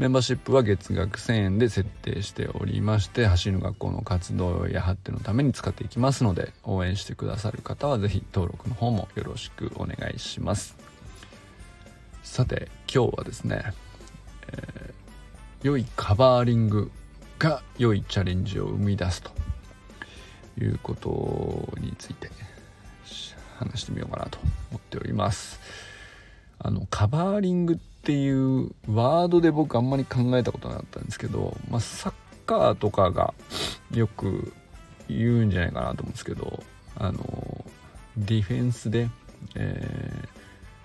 メンバーシップは月額1000円で設定しておりまして走る学校の活動や発展のために使っていきますので応援してくださる方は是非登録の方もよろしくお願いします。さて今日はですね、えー、良いカバーリングが良いチャレンジを生み出すということについて話してみようかなと思っております。あのカバーリングってていうワードで僕あんまり考えたことなかったんですけど、まあ、サッカーとかがよく言うんじゃないかなと思うんですけどあのディフェンスで、えー、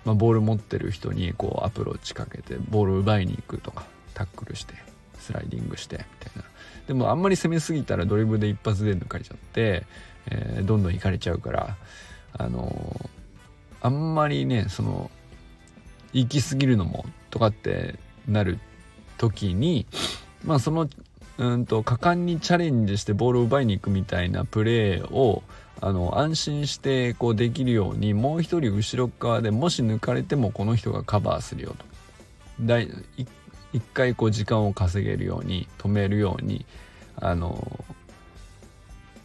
まあ、ボール持ってる人にこうアプローチかけてボール奪いに行くとかタックルしてスライディングしてみたいな。でもあんまり攻めすぎたらドリブルで一発で抜かれちゃって、えー、どんどん行かれちゃうからあのあんまりねその行き過ぎるのもとかってなる時にまあそのうんと果敢にチャレンジしてボールを奪いに行くみたいなプレーをあの安心してこうできるようにもう一人後ろ側でもし抜かれてもこの人がカバーするよと。一回こう時間を稼げるように止めるようにあの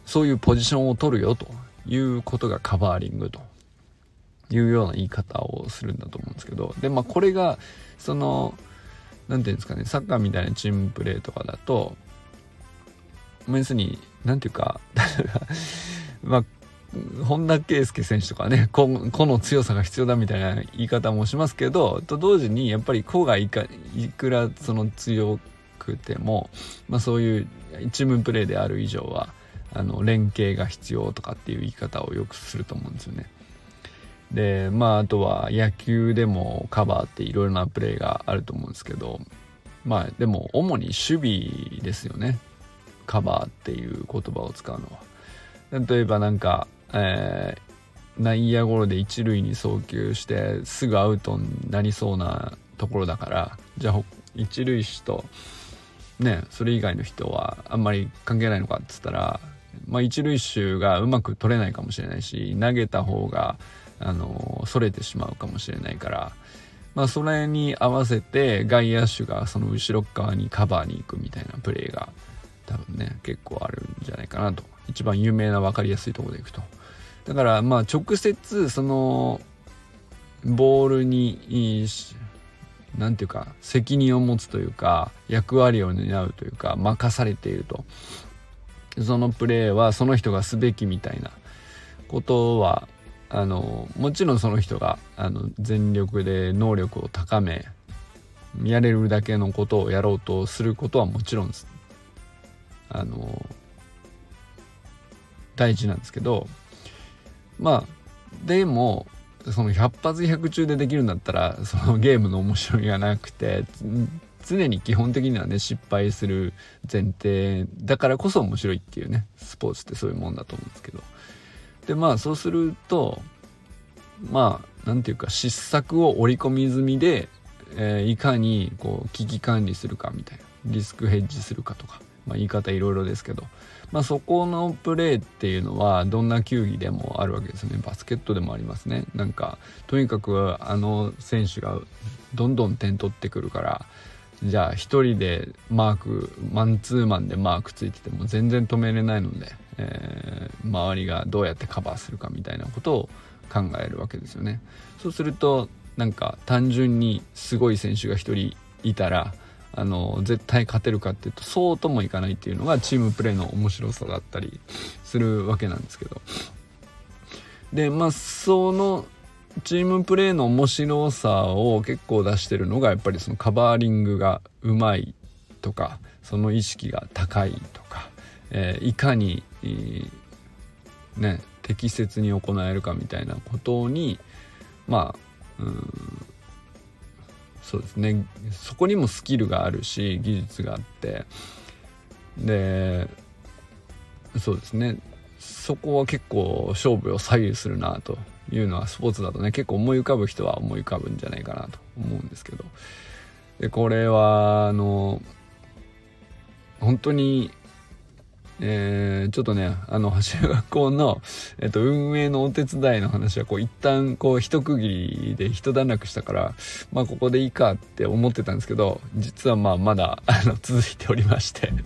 そういうポジションを取るよということがカバーリングというような言い方をするんだと思うんですけどでまあこれがその何て言うんですかねサッカーみたいなチームプレーとかだと要するに何て言うか まあ本田圭佑選手とかね個の強さが必要だみたいな言い方もしますけどと同時にやっぱり個がいかいくらその強くても、まあ、そういうチームプレーである以上はあの連携が必要とかっていう言い方をよくすると思うんですよね。でまああとは野球でもカバーっていろいろなプレーがあると思うんですけどまあでも主に守備ですよね。カバーっていう言葉を使うのは。例えばなんか、えー、内野ゴロで一塁に送球してすぐアウトになりそうなところだからじゃあ一塁手とねそれ以外の人はあんまり関係ないのかっつったらまあ一塁手がうまく取れないかもしれないし投げた方があのそれてしまうかもしれないから、まあ、それに合わせて外野手がその後ろ側にカバーに行くみたいなプレーが多分ね結構あるんじゃないかなと。一番有名な分かりやすいところでいくと。だからまあ直接そのボールに何ていうか責任を持つというか役割を担うというか任されていると。そのプレーはその人がすべきみたいなことはあのもちろんその人があの全力で能力を高めやれるだけのことをやろうとすることはもちろんあの大事なんですけどまあでもその100発100中でできるんだったらそのゲームの面白みがなくて常に基本的にはね失敗する前提だからこそ面白いっていうねスポーツってそういうもんだと思うんですけど。でまあそうするとまあ何て言うか失策を織り込み済みで、えー、いかにこう危機管理するかみたいなリスクヘッジするかとか、まあ、言い方いろいろですけど、まあ、そこのプレーっていうのはどんな球技でもあるわけですね。バスケットでもありますね。なんかとにかくあの選手がどんどん点取ってくるからじゃあ1人でマークマンツーマンでマークついてても全然止めれないので、えー、周りがどうやってカバーするかみたいなことを考えるわけですよね。そうするとなんか単純にすごい選手が1人いたらあの絶対勝てるかっていうとそうともいかないっていうのがチームプレーの面白さだったりするわけなんですけどでまあそのチームプレーの面白さを結構出してるのがやっぱりそのカバーリングがうまいとかその意識が高いとか、えー、いかに、えー、ね適切に行えるかみたいなことにまあうんそうですね。そこにもスキルがあるし技術があって。でそうですね。そこは結構勝負を左右するなというのはスポーツだとね結構思い浮かぶ人は思い浮かぶんじゃないかなと思うんですけど。でこれはあの本当にえー、ちょっとねあの 橋学校の、えっと、運営のお手伝いの話はこう一旦こう一区切りで一段落したからまあここでいいかって思ってたんですけど実はまあまだあの 続いておりまして。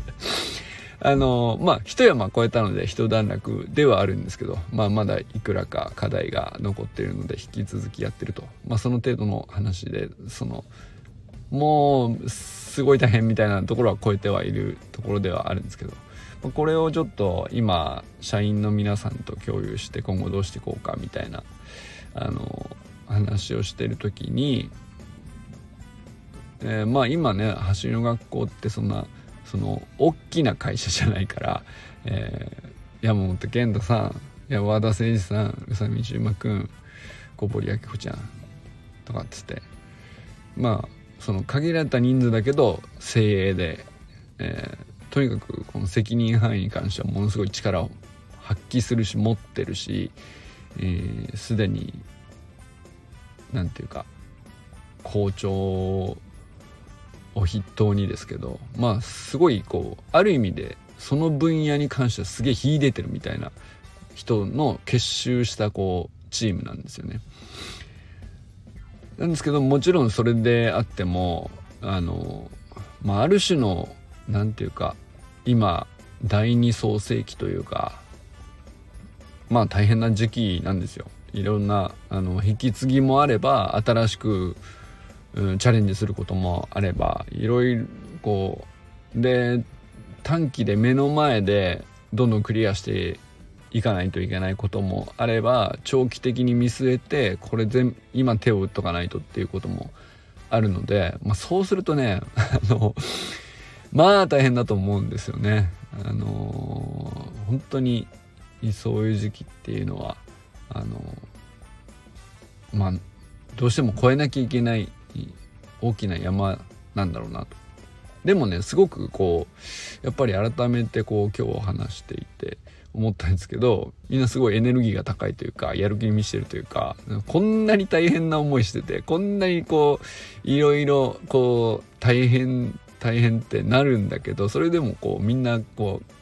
あのまあ一山越えたので一段落ではあるんですけど、まあ、まだいくらか課題が残っているので引き続きやってると、まあ、その程度の話でそのもうすごい大変みたいなところは超えてはいるところではあるんですけど。これをちょっと今社員の皆さんと共有して今後どうしていこうかみたいなあの話をしてる時に、えー、まあ今ね走りの学校ってそんなその大きな会社じゃないから、えー、山本健太さん和田誠二さん宇佐美十馬くん小堀明子ちゃんとかっつってまあその限られた人数だけど精鋭で、えー、とにかくこの責任範囲に関してはものすごい力を発揮するし持ってるしすで、えー、に何て言うか校長を筆頭にですけどまあすごいこうある意味でその分野に関してはすげえ秀でてるみたいな人の結集したこうチームなんですよね。なんですけどもちろんそれであってもあの、まあ、ある種の何て言うか今第二創世期というかまあ大変な時期なんですよ。いろんなあの引き継ぎもあれば新しく、うん、チャレンジすることもあればいろいろこうで短期で目の前でどんどんクリアしていかないといけないこともあれば長期的に見据えてこれ全今手を打っとかないとっていうこともあるので、まあ、そうするとね あのまあ大変だと思うんですよね。あのー、本当にそういう時期っていうのはあのー、まあどうしても越えなきゃいけない大きな山なんだろうなと。でもねすごくこうやっぱり改めてこう今日話していて思ったんですけどみんなすごいエネルギーが高いというかやる気に見してるというかこんなに大変な思いしててこんなにこういろいろこう大変大変ってなるんだけどそれでもこうみんなこう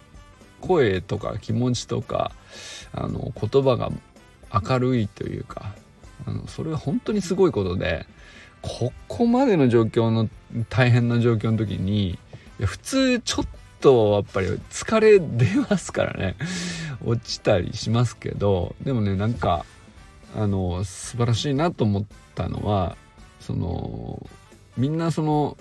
声とか気持ちとかあの言葉が明るいというかあのそれは本当にすごいことでここまでの状況の大変な状況の時に普通ちょっとやっぱり疲れ出ますからね。落ちたりしますけどでもねなんかあの素晴らしいなと思ったのはそのみんなその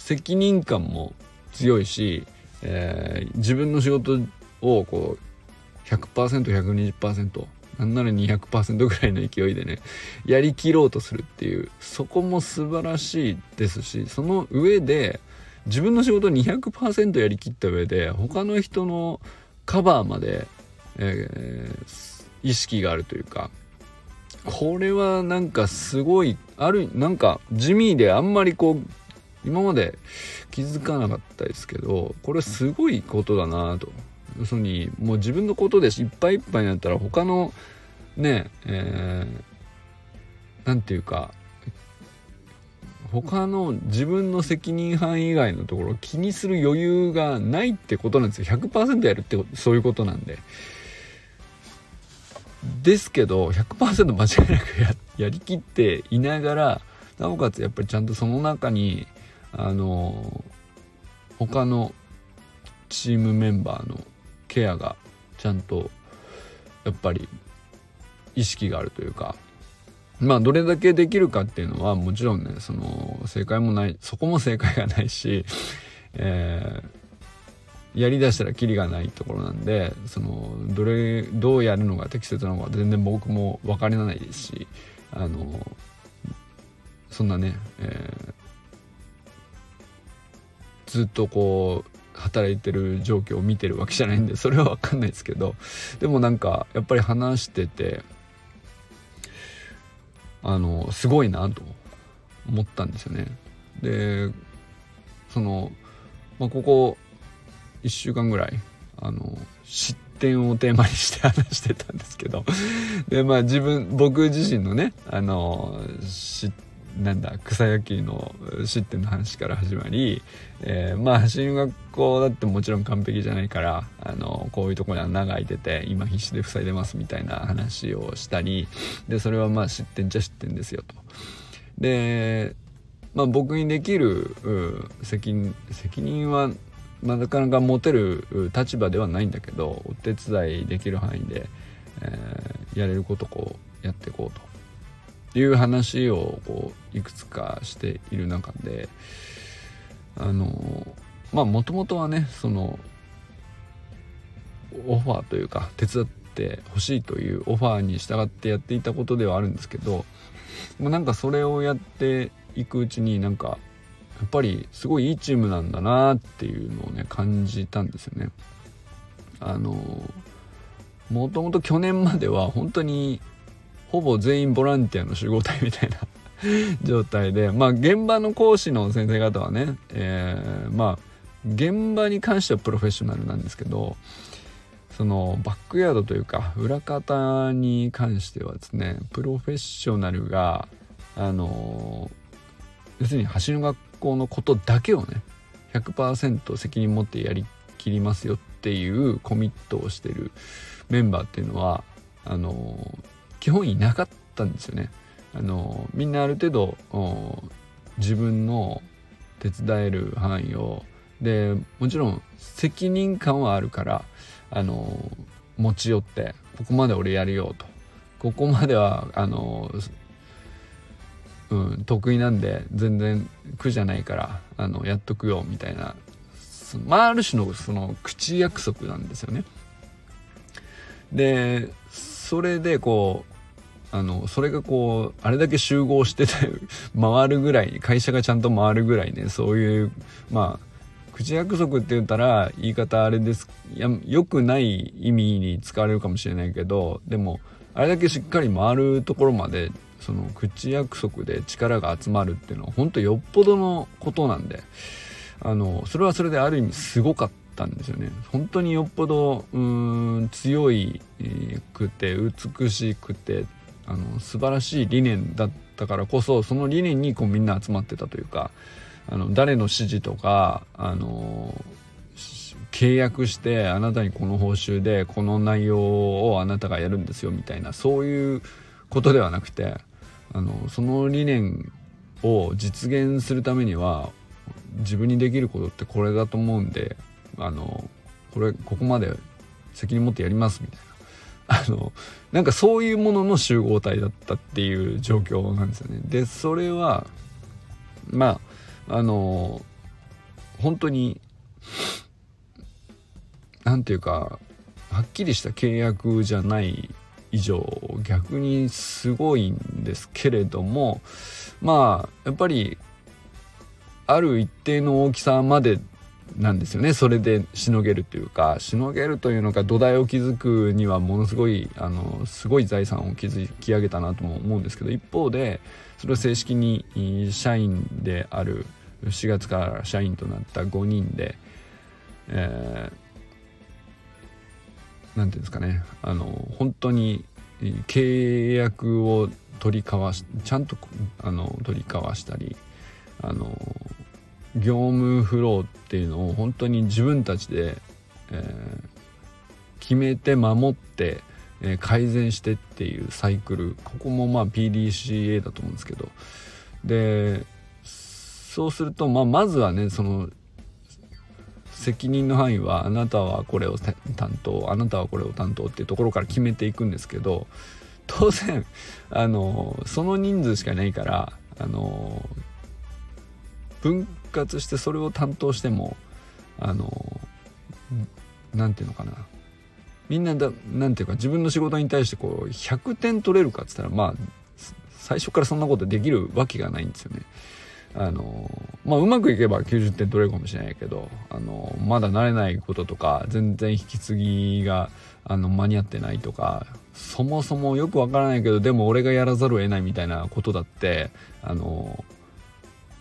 責任感も強いし、えー、自分の仕事をこう 100%120% なんなら200%ぐらいの勢いでねやりきろうとするっていうそこも素晴らしいですしその上で自分の仕事を200%やりきった上で他の人のカバーまで、えー、意識があるというかこれはなんかすごいあるなんか地味であんまりこう今まで気づかなかったですけどこれすごいことだなと。要するにもう自分のことでいっぱいいっぱいになったら他のねえー、なんていうか他の自分の責任範囲以外のところ気にする余裕がないってことなんですよ。100%やるってそういうことなんで。ですけど100%間違いなくややりきっていながらなおかつやっぱりちゃんとその中にあの他のチームメンバーのケアがちゃんとやっぱり意識があるというかまあどれだけできるかっていうのはもちろんねその正解もないそこも正解がないし、えー、やりだしたらキリがないところなんでそのどれどうやるのが適切なのか全然僕も分からないですしあのそんなね、えーずっとこう働いてる状況を見てるわけじゃないんでそれは分かんないですけどでもなんかやっぱり話しててあのすごいなと思ったんですよね。でその、まあ、ここ1週間ぐらいあの知っ展をテーマにして話してたんですけどでまあ自分僕自身のねあの知なんだ草野球の失点の話から始まり、えー、まあ走り学校だってもちろん完璧じゃないからあのこういうとこに穴が開いてて今必死で塞いでますみたいな話をしたりでそれはまあ失点じゃ失点ですよと。でまあ、僕にできる責任責任は、まあ、なかなか持てる立場ではないんだけどお手伝いできる範囲で、えー、やれることこうやっていこうとていう話をこういくつかしている中であのまあもともとはねそのオファーというか手伝ってほしいというオファーに従ってやっていたことではあるんですけどもうなんかそれをやっていくうちになんかやっぱりすごいいいチームなんだなっていうのをね感じたんですよね。あのもともと去年までは本当にほぼ全員ボランティアの集合体みたいな 状態でまあ現場の講師の先生方はね、えー、まあ現場に関してはプロフェッショナルなんですけどそのバックヤードというか裏方に関してはですねプロフェッショナルがあの要するに橋の学校のことだけをね100%責任持ってやりきりますよっていうコミットをしてるメンバーっていうのはあの基本いなかったんですよね。あのみんなある程度自分の手伝える範囲をでもちろん責任感はあるからあの持ち寄ってここまで俺やるよとここまではあの、うん、得意なんで全然苦じゃないからあのやっとくよみたいなまあある種のその口約束なんですよね。でそれでこうあのそれがこうあれだけ集合してて 回るぐらい会社がちゃんと回るぐらいねそういうまあ口約束って言ったら言い方あれです。や良くない意味に使われるかもしれないけどでもあれだけしっかり回るところまでその口約束で力が集まるっていうのは本当よっぽどのことなんであのそれはそれである意味すごかったんですよね。本当によっぽどうん強いくて美しくてあの素晴らしい理念だったからこそその理念にこうみんな集まってたというかあの誰の指示とかあの契約してあなたにこの報酬でこの内容をあなたがやるんですよみたいなそういうことではなくてあのその理念を実現するためには自分にできることってこれだと思うんであのこれここまで責任持ってやりますみたいな。あのなんかそういうものの集合体だったっていう状況なんですよね。でそれはまああの本当に何て言うかはっきりした契約じゃない以上逆にすごいんですけれどもまあやっぱりある一定の大きさまでなんですよね。それでしのげるというかしのげるというのか土台を築くにはものすごいあのすごい財産を築き上げたなとも思うんですけど一方でそれを正式に社員である4月から社員となった5人で、えー、なんていうんですかね。あの本当に契約を取り交わしちゃんとあの取り交わしたりあの業務フローっていうのを本当に自分たちで、えー、決めて守って、えー、改善してっていうサイクル。ここもまあ PDCA だと思うんですけど。でそうすると、まあ、まずはねその責任の範囲はあなたはこれを担当あなたはこれを担当っていうところから決めていくんですけど当然あのその人数しかないからあの分割してそれを担当してもあの何て言うのかなみんなだなんていうか自分の仕事に対してこう100点取れるかっつったらまあ最初からそんなことできるわけがないんですよね。あのまあうまくいけば90点取れるかもしれないけどあのまだ慣れないこととか全然引き継ぎがあの間に合ってないとかそもそもよくわからないけどでも俺がやらざるを得ないみたいなことだってあの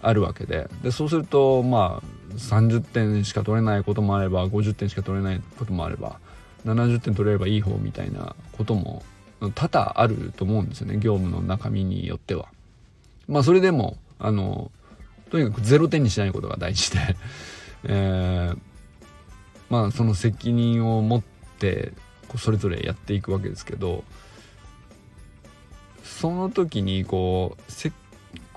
あるわけででそうするとまあ30点しか取れないこともあれば50点しか取れないこともあれば70点取れればいい方みたいなことも多々あると思うんですよね業務の中身によっては。まあそれでもあのとにかく0点にしないことが大事で えー、まあその責任を持ってそれぞれやっていくわけですけどその時にこうせ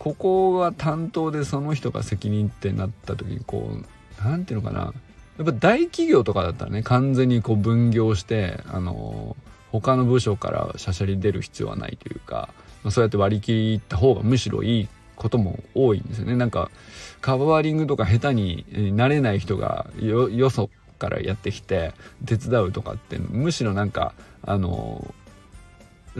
ここが担当でその人が責任ってなった時にこう何て言うのかな。やっぱ大企業とかだったらね完全にこう分業してあの他の部署からしゃしゃり出る必要はないというか、まあ、そうやって割り切った方がむしろいいことも多いんですよね。なんかカバーリングとか下手になれない人がよよそからやってきて手伝うとかってむしろなんかあの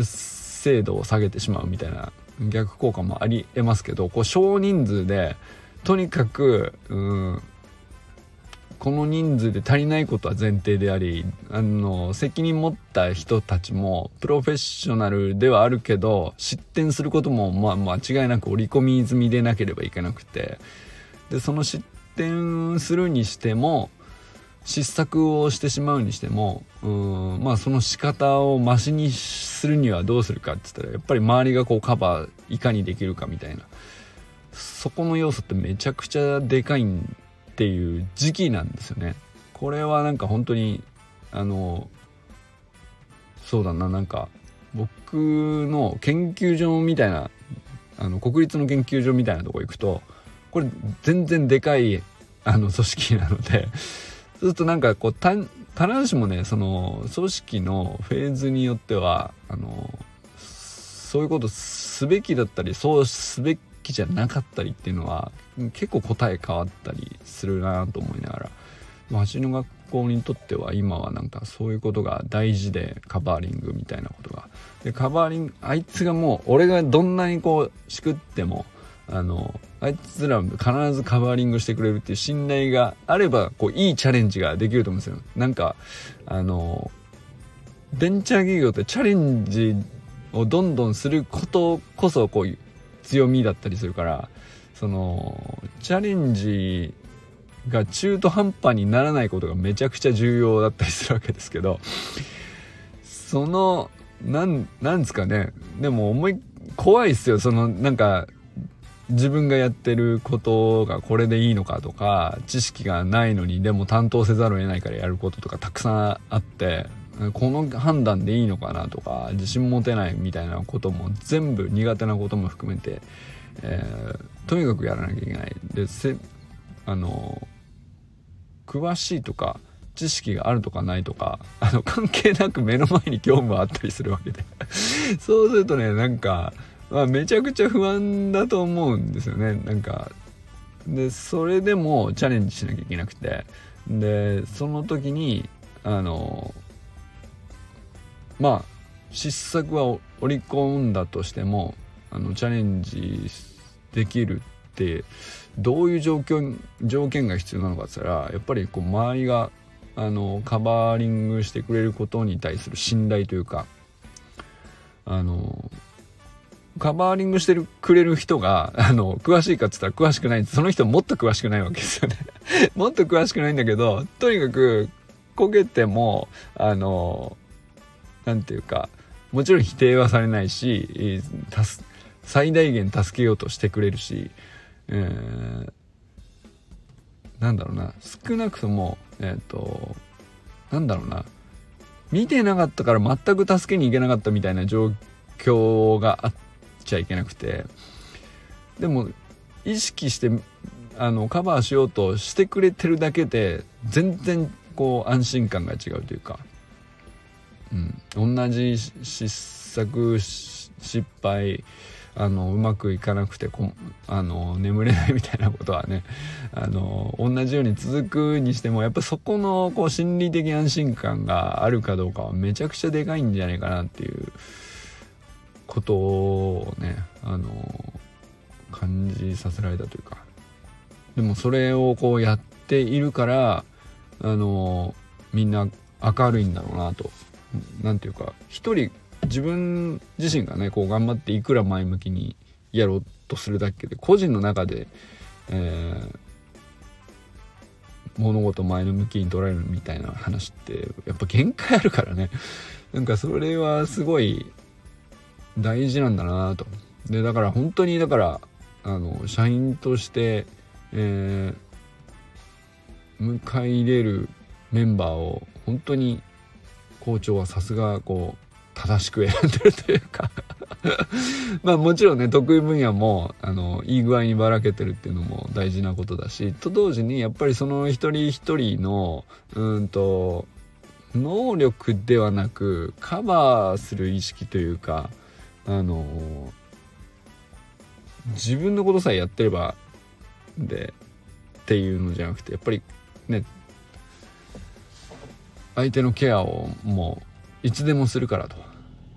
精度を下げてしまうみたいな逆効果もありえますけどこう少人数でとにかくうんこの人数で足りないことは前提でありあの責任持った人たちもプロフェッショナルではあるけど失点することもまあ間違いなく織り込み済みでなければいけなくてでその失点するにしても失策をしてしまうにしてもうんまあその仕方をマシにするにはどうするかって言ったらやっぱり周りがこうカバーいかにできるかみたいなそこの要素ってめちゃくちゃでかいっていう時期なんですよね。これはなんか本当にあのそうだななんか僕の研究所みたいなあの国立の研究所みたいなとこ行くとこれ全然でかいあの組織なのでそうするとなんかこう必ずしもねその組織のフェーズによってはあのそういうことすべきだったりそうすべきじゃなかったりっていうのは結構答え変わったりするなと思いながら。橋の学校にとっては今はなんかそういうことが大事でカバーリングみたいなことが。でカバーリングあいつがもう俺がどんなにこうしくってもあのあいつら必ずカバーリングしてくれるっていう信頼があればこういいチャレンジができると思うんですよ。なんかあのベンチャー企業ってチャレンジをどんどんすることこそこう強みだったりするからそのチャレンジが中途半端にならないことがめちゃくちゃ重要だったりするわけですけどそのなんなんですかね。でも思い怖いっすよ。そのなんか自分がやってることがこれでいいのかとか知識がないのにでも担当せざるを得ないからやることとかたくさんあってこの判断でいいのかなとか自信持てないみたいなことも全部苦手なことも含めて、えー、とにかくやらなきゃいけない。でせあの詳しいとか知識があるとかないとかあの関係なく目の前に業務があったりするわけで。そうするとねなんか、まあ、めちゃくちゃ不安だと思うんですよね。なんかでそれでもチャレンジしなきゃいけなくて。でその時にあのまあ失策は織り込んだとしてもあのチャレンジできるってどういう状況条件が必要なのかって言ったらやっぱりこう周りがあのカバーリングしてくれることに対する信頼というかあのカバーリングしてくれる人が あの詳しいかっつったら詳しくないその人もっと詳しくないわけですよね。もっと詳しくないんだけどとにかく焦げてもあの何て言うかもちろん否定はされないし最大限助けようとしてくれるし、えー、なんだろうな。少なくともえっ、ー、となんだろうな。見てなかったから全く助けに行けなかったみたいな状況があっちゃいけなくて。でも意識してあのカバーしようとしてくれてるだけで全然こう安心感が違うというか。うん、同じ失策失敗あのうまくいかなくてこあの眠れないみたいなことはねあの同じように続くにしてもやっぱそこのこう心理的安心感があるかどうかはめちゃくちゃでかいんじゃないかなっていうことをねあの感じさせられたというか。でもそれをこうやっているからあのみんな明るいんだろうなと。何て言うか一人自分自身がねこう頑張っていくら前向きにやろうとするだけで個人の中で、え物事前の向きに捉えるみたいな話ってやっぱ限界あるからね。なんかそれはすごい大事なんだなと。でだから本当にだからあの社員として、えー、迎え入れるメンバーを本当に校長はさすがこう正しく選んでるというか。まあもちろんね得意分野もあのいい具合にばらけてるっていうのも大事なことだしと同時にやっぱりその一人一人のうんと能力ではなくカバーする意識というかあの自分のことさえやってればでっていうのじゃなくてやっぱりね相手のケアをもういつでもするからと。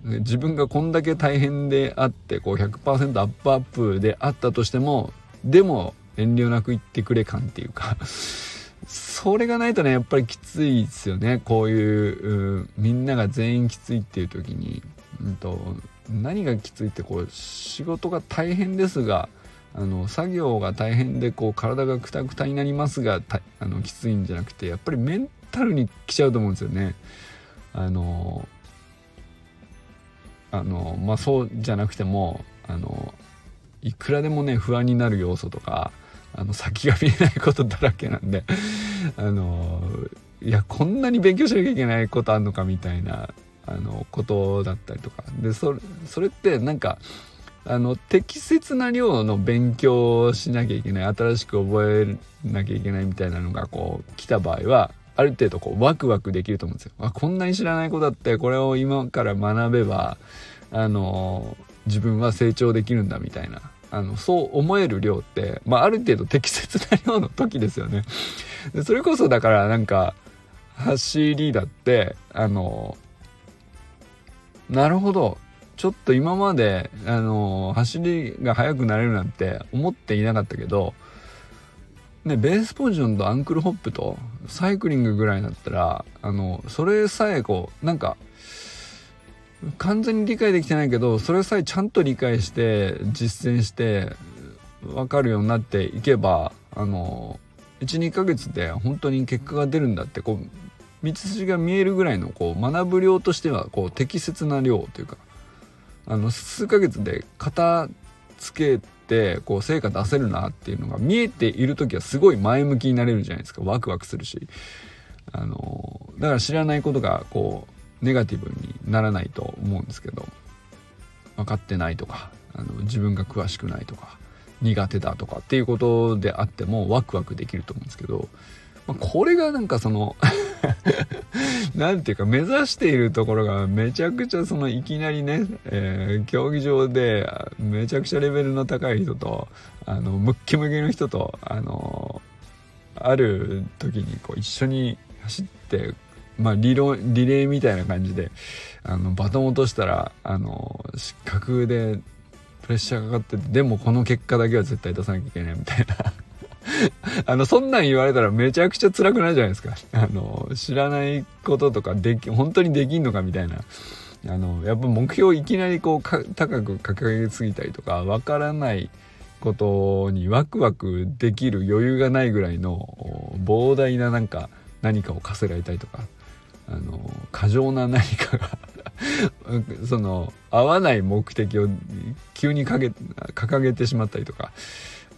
自分がこんだけ大変であってこう100%アップアップであったとしてもでも遠慮なく言ってくれ感っていうか それがないとねやっぱりきついですよね。こういうみんなが全員きついっていう時に、うんと、何がきついってこう仕事が大変ですがあの作業が大変でこう体がクタクタになりますがあのきついんじゃなくてやっぱりメンタルに来ちゃうと思うんですよね。あのあのまあそうじゃなくてもあのいくらでもね不安になる要素とかあの先が見えないことだらけなんであのいやこんなに勉強しなきゃいけないことあんのかみたいなあのことだったりとかでそれそれってなんかあの適切な量の勉強をしなきゃいけない新しく覚えなきゃいけないみたいなのがこう来た場合はある程度こうワクワクできると思うんですよ。あこんなに知らないことあってこれを今から学べばあの自分は成長できるんだみたいなあのそう思える量って、まあ、ある程度適切な量の時ですよね。でそれこそだからなんか走りだってあのなるほど。ちょっと今まであの走りが速くなれるなんて思っていなかったけどね、ベースポジションとアンクルホップとサイクリングぐらいだったらあのそれさえこうなんか完全に理解できてないけどそれさえちゃんと理解して実践して分かるようになっていけばあの12ヶ月で本当に結果が出るんだってこう道筋が見えるぐらいのこう学ぶ量としてはこう適切な量というかあの数ヶ月で片付けてこう成果出せるなっていうのが見えている時はすごい前向きになれるじゃないですか。ワクワクするし。あのだから知らないことがこうネガティブにならないと思うんですけど分かってないとかあの自分が詳しくないとか苦手だとかっていうことであってもワクワクできると思うんですけど、まあ、これがなんかその 何ていうか目指しているところがめちゃくちゃそのいきなりね、えー、競技場でめちゃくちゃレベルの高い人とあのムッキムキの人とあのある時にこう一緒に走ってまあリロリレーみたいな感じであのバトン落としたらあの失格でプレッシャーかかっててでもこの結果だけは絶対出さなきゃいけないみたいな。あの、そんなん言われたらめちゃくちゃ辛くないじゃないですか。あの、知らないこととかでき、本当にできんのかみたいな。あの、やっぱ目標をいきなりこう高く掲げすぎたりとか、わからないことにワクワクできる余裕がないぐらいの膨大ななんか何かを課せられたりとか、あの、過剰な何かが その、合わない目的を急に掲げてしまったりとか、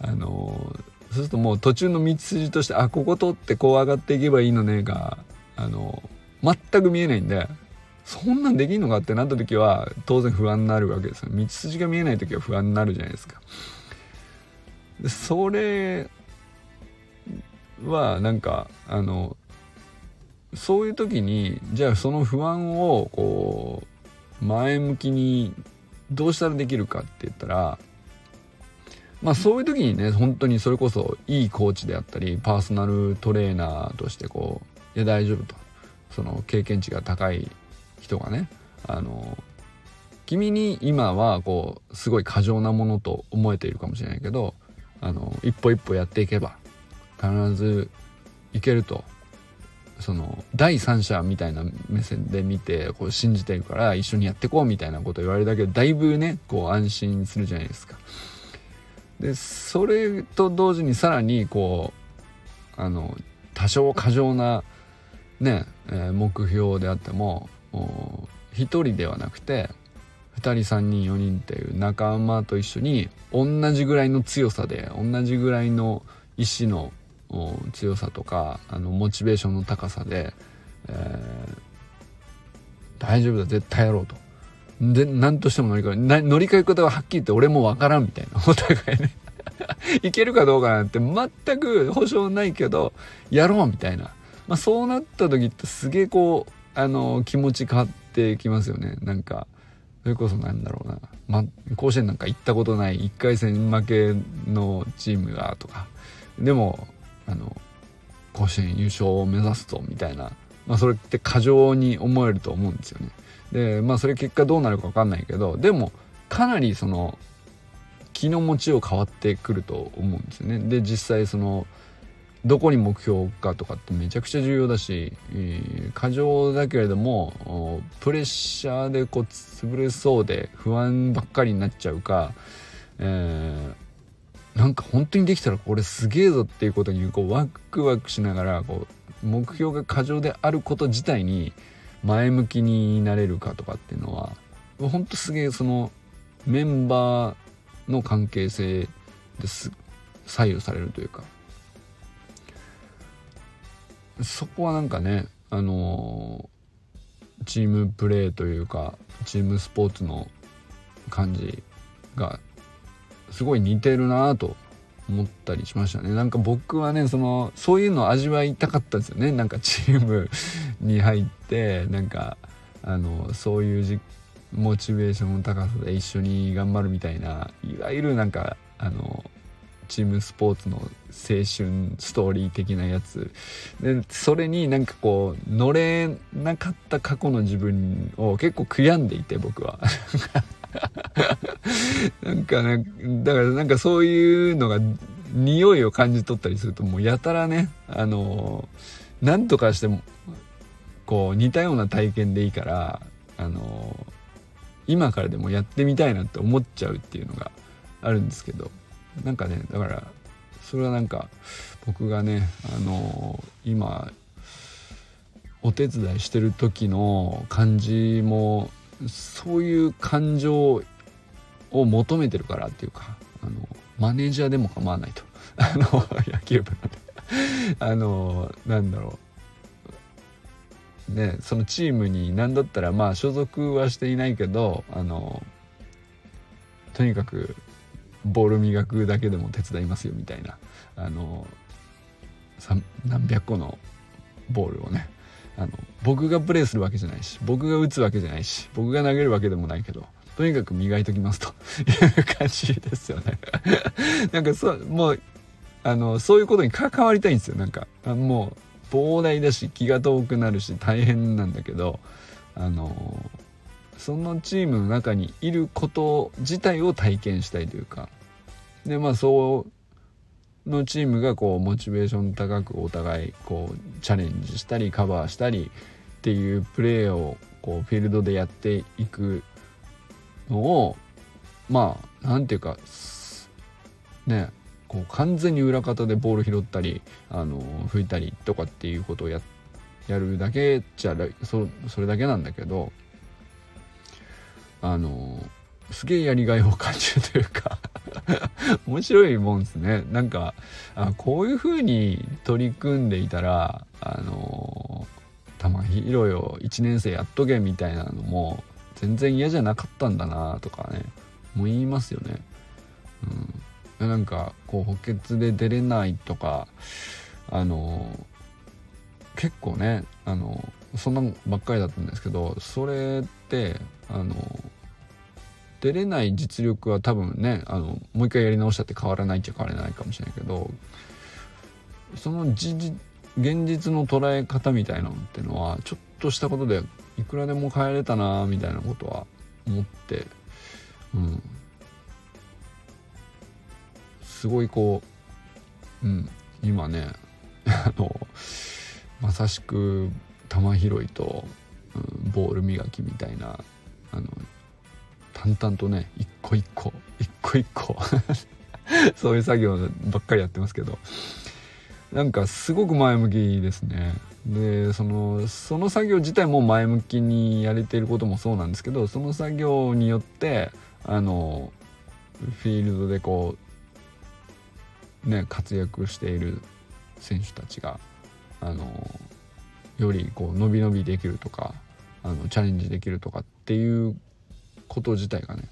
あの、そうするともう途中の道筋としてあここ通ってこう上がっていけばいいのねがあの全く見えないんでそんなんできんのかってなった時は当然不安になるわけですよ。道筋が見えない時は不安になるじゃないですか。でそれはなんかあのそういう時にじゃあその不安をこう前向きにどうしたらできるかって言ったらまあそういう時にね本当にそれこそいいコーチであったりパーソナルトレーナーとしてこういや大丈夫とその経験値が高い人がねあの君に今はこうすごい過剰なものと思えているかもしれないけどあの一歩一歩やっていけば必ずいけるとその第三者みたいな目線で見てこう信じてるから一緒にやっていこうみたいなこと言われるだけでだいぶねこう安心するじゃないですか。でそれと同時にさらにこうあの多少過剰なね、えー、目標であっても1人ではなくて2人3人4人っていう仲間と一緒に同じぐらいの強さで同じぐらいの意志の強さとかあのモチベーションの高さで、えー、大丈夫だ絶対やろうと。で何としても乗り換え乗り換え方ははっきり言って俺もわからんみたいな。お互いね。いけるかどうかなんて全く保証ないけどやろうみたいな、まあ、そうなった時ってすげえこうあの気持ち変わってきますよね。なんかそれこそなんだろうな、ま、甲子園なんか行ったことない1回戦負けのチームがとか。でもあの甲子園優勝を目指すとみたいな、まあ、それって過剰に思えると思うんですよね。でまあそれ結果どうなるか分かんないけどでもかなりその気の持ちを変わってくると思うんですよね。で実際そのどこに目標置くかとかってめちゃくちゃ重要だし、過剰だけれどもプレッシャーでこう潰れそうで不安ばっかりになっちゃうか、えー、なんか本当にできたらこれすげえぞっていうことにこうワクワクしながらこう目標が過剰であること自体に前向きになれるかとかっていうのは本当すげえそのメンバーの関係性です左右されるというか。そこはなんかねあの、チームプレーというかチームスポーツの感じがすごい似てるなと思ったりしましたね。なんか僕はねそのそういうのを味わいたかったんですよね。なんかチームに入ってなんかあのそういうモチベーションの高さで一緒に頑張るみたいないわゆるなんかあのチームスポーツの青春ストーリー的なやつ。でそれになんかこう乗れなかった過去の自分を結構悔やんでいて僕は。なんかねだからなんかそういうのが匂いを感じ取ったりするともうやたらねあのなんとかしてもこう似たような体験でいいからあの今からでもやってみたいなって思っちゃうっていうのがあるんですけどなんかねだからそれはなんか僕がねあの今お手伝いしてる時の感じもそういう感情を求めてるからっていうかあのマネージャーでも構わないと。あの野球部の あのなんだろう。ねそのチームに何だったらまあ所属はしていないけどあのとにかくボール磨くだけでも手伝いますよみたいなあの何百個のボールをねあの僕がプレーするわけじゃないし僕が打つわけじゃないし僕が投げるわけでもないけどとにかく磨いときますと。いう感じですよね。なんかそもうあのそういうことに関わりたいんですよ。なんかもう膨大だし気が遠くなるし大変なんだけどあのそのチームの中にいること自体を体験したいというか。でまあそうのチームがこうモチベーション高くお互いこうチャレンジしたりカバーしたりっていうプレーをこうフィールドでやっていくのをまあ何て言うかねこう完全に裏方でボール拾ったりあの拭いたりとかっていうことをややるだけじゃそそれだけなんだけどあのすげえやりがいを感じるというか。面白いもんですね。なんかあこういう風に取り組んでいたらあの玉広よ1年生やっとけみたいなのも全然嫌じゃなかったんだなとかね。もう言いますよね。うん、なんかこう補欠で出れないとかあの結構ねあのそんなばっかりだったんですけどそれってあの出れない実力は多分ねあのもう一回やり直したって変わらないっちゃ変わらないかもしれないけどその現実の捉え方みたいなのっていうのはちょっとしたことでいくらでも変えれたなみたいなことは思ってうん。すごいこううん。今ね あのまさしく球拾いと、うん、ボール磨きみたいなあの淡々とね一個一個一個一個。そういう作業ばっかりやってますけど。なんかすごく前向きですね。でそのその作業自体も前向きにやれていることもそうなんですけどその作業によってあのフィールドでこうね活躍している選手たちがあのよりこう伸び伸びできるとかあのチャレンジできるとかっていうこと自体がね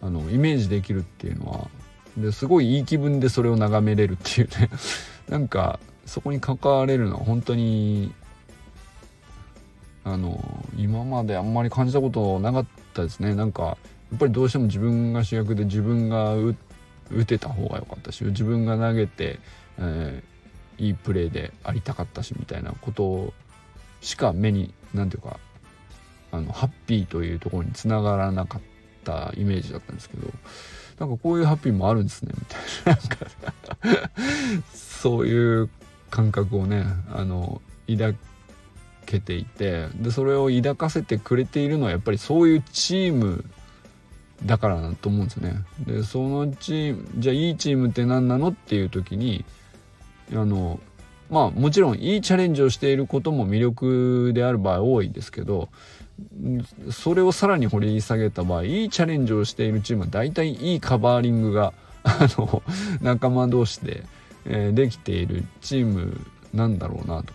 あのイメージできるっていうのはですごいいい気分でそれを眺めれるっていうね。なんかそこに関われるのは本当にあの今まであんまり感じたことなかったですね。なんかやっぱりどうしても自分が主役で自分が打てた方が良かったし自分が投げて、えー、いいプレーでありたかったしみたいなことしか目に何ていうかあのハッピーというところにつながらなかったイメージだったんですけどなんかこういうハッピーもあるんですねみたいななんか そういう感覚をねあの抱けていてでそれを抱かせてくれているのはやっぱりそういうチームだからだと思うんですよね。でそのチームじゃあいいチームって何なのっていう時にあのまあもちろんいいチャレンジをしていることも魅力である場合多いですけどそれをさらに掘り下げた場合いいチャレンジをしているチームは大体いいカバーリングが あの仲間同士で、えー、できているチームなんだろうなと。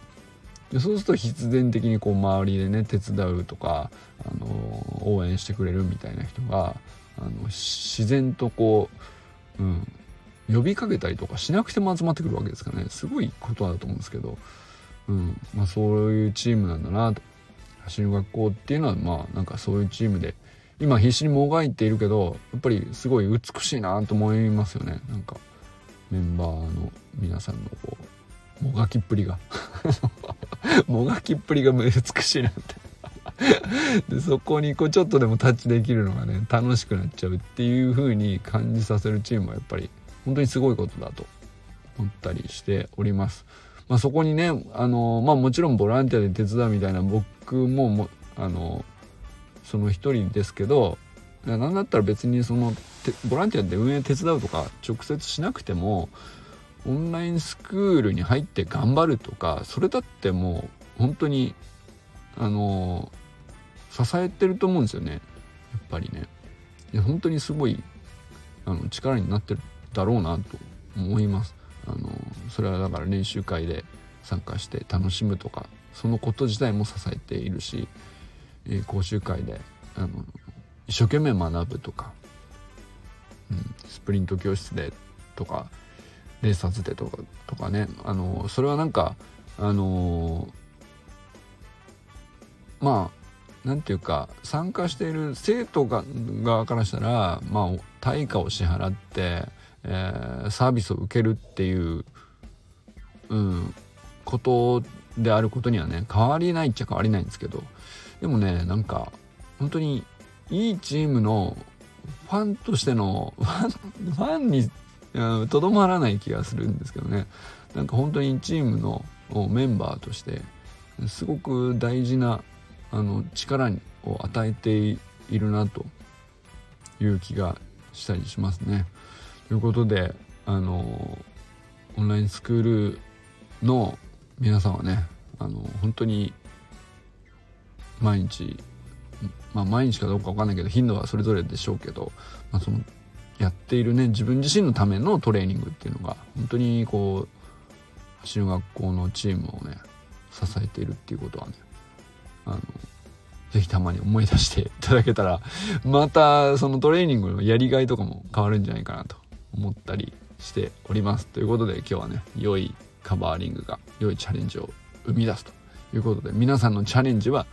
でそうすると必然的にこう周りでね手伝うとか、あの応援してくれるみたいな人があの自然とこう、うん、呼びかけたりとかしなくても集まってくるわけですからね。すごいことだと思うんですけど、うんまあ、そういうチームなんだなと。走る学校っていうのはまあなんかそういうチームで今必死にもがいているけどやっぱりすごい美しいなと思いますよね。なんかメンバーの皆さんのこうもがきっぷりが。もがきっぷりが美しいなって。でそこにこうちょっとでもタッチできるのがね楽しくなっちゃうっていう風に感じさせるチームはやっぱり本当にすごいことだと思ったりしております。まあ、そこにねあのまあもちろんボランティアで手伝うみたいな僕ももあのその一人ですけど何だったら別にそのボランティアで運営手伝うとか直接しなくてもオンラインスクールに入って頑張るとかそれだってもう本当にあの支えてると思うんですよね。やっぱりね。いや本当にすごいあの力になってるだろうなと思います。あのそれはだから練習会で参加して楽しむとかそのこと自体も支えているし、えー、講習会であの一生懸命学ぶとか、うん、スプリント教室でとかレーサーズでとかとかね。あのそれはなんかあのまあ何て言うか参加している生徒が側からしたらまあ対価を支払って、えー、サービスを受けるっていう、うん、ことであることにはね変わりないっちゃ変わりないんですけどでもねなんか本当にいいチームのファンとしてのファンファンにとどまらない気がするんですけどねなんか本当にチームのメンバーとしてすごく大事なあの力を与えているなという気がしたりしますね。ということであのオンラインスクールの皆さんはねあの本当に毎日まあ毎日かどうか分かんないけど頻度はそれぞれでしょうけど、まあ、そのやっているね自分自身のためのトレーニングっていうのが本当にこう走る学校のチームをね支えているっていうことはねあのぜひたまに思い出して いただけたらまたそのトレーニングのやりがいとかも変わるんじゃないかなと思ったりしております。ということで今日はね良いカバーリングが良いチャレンジを生み出すということで皆さんのチャレンジは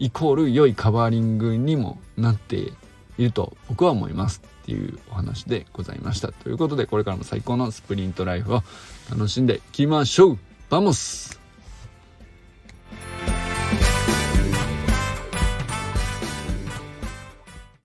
イコール良いカバーリングにもなっていると僕は思いますっていうお話でございました。ということでこれからも最高のスプリントライフを楽しんでいきましょう。バモス!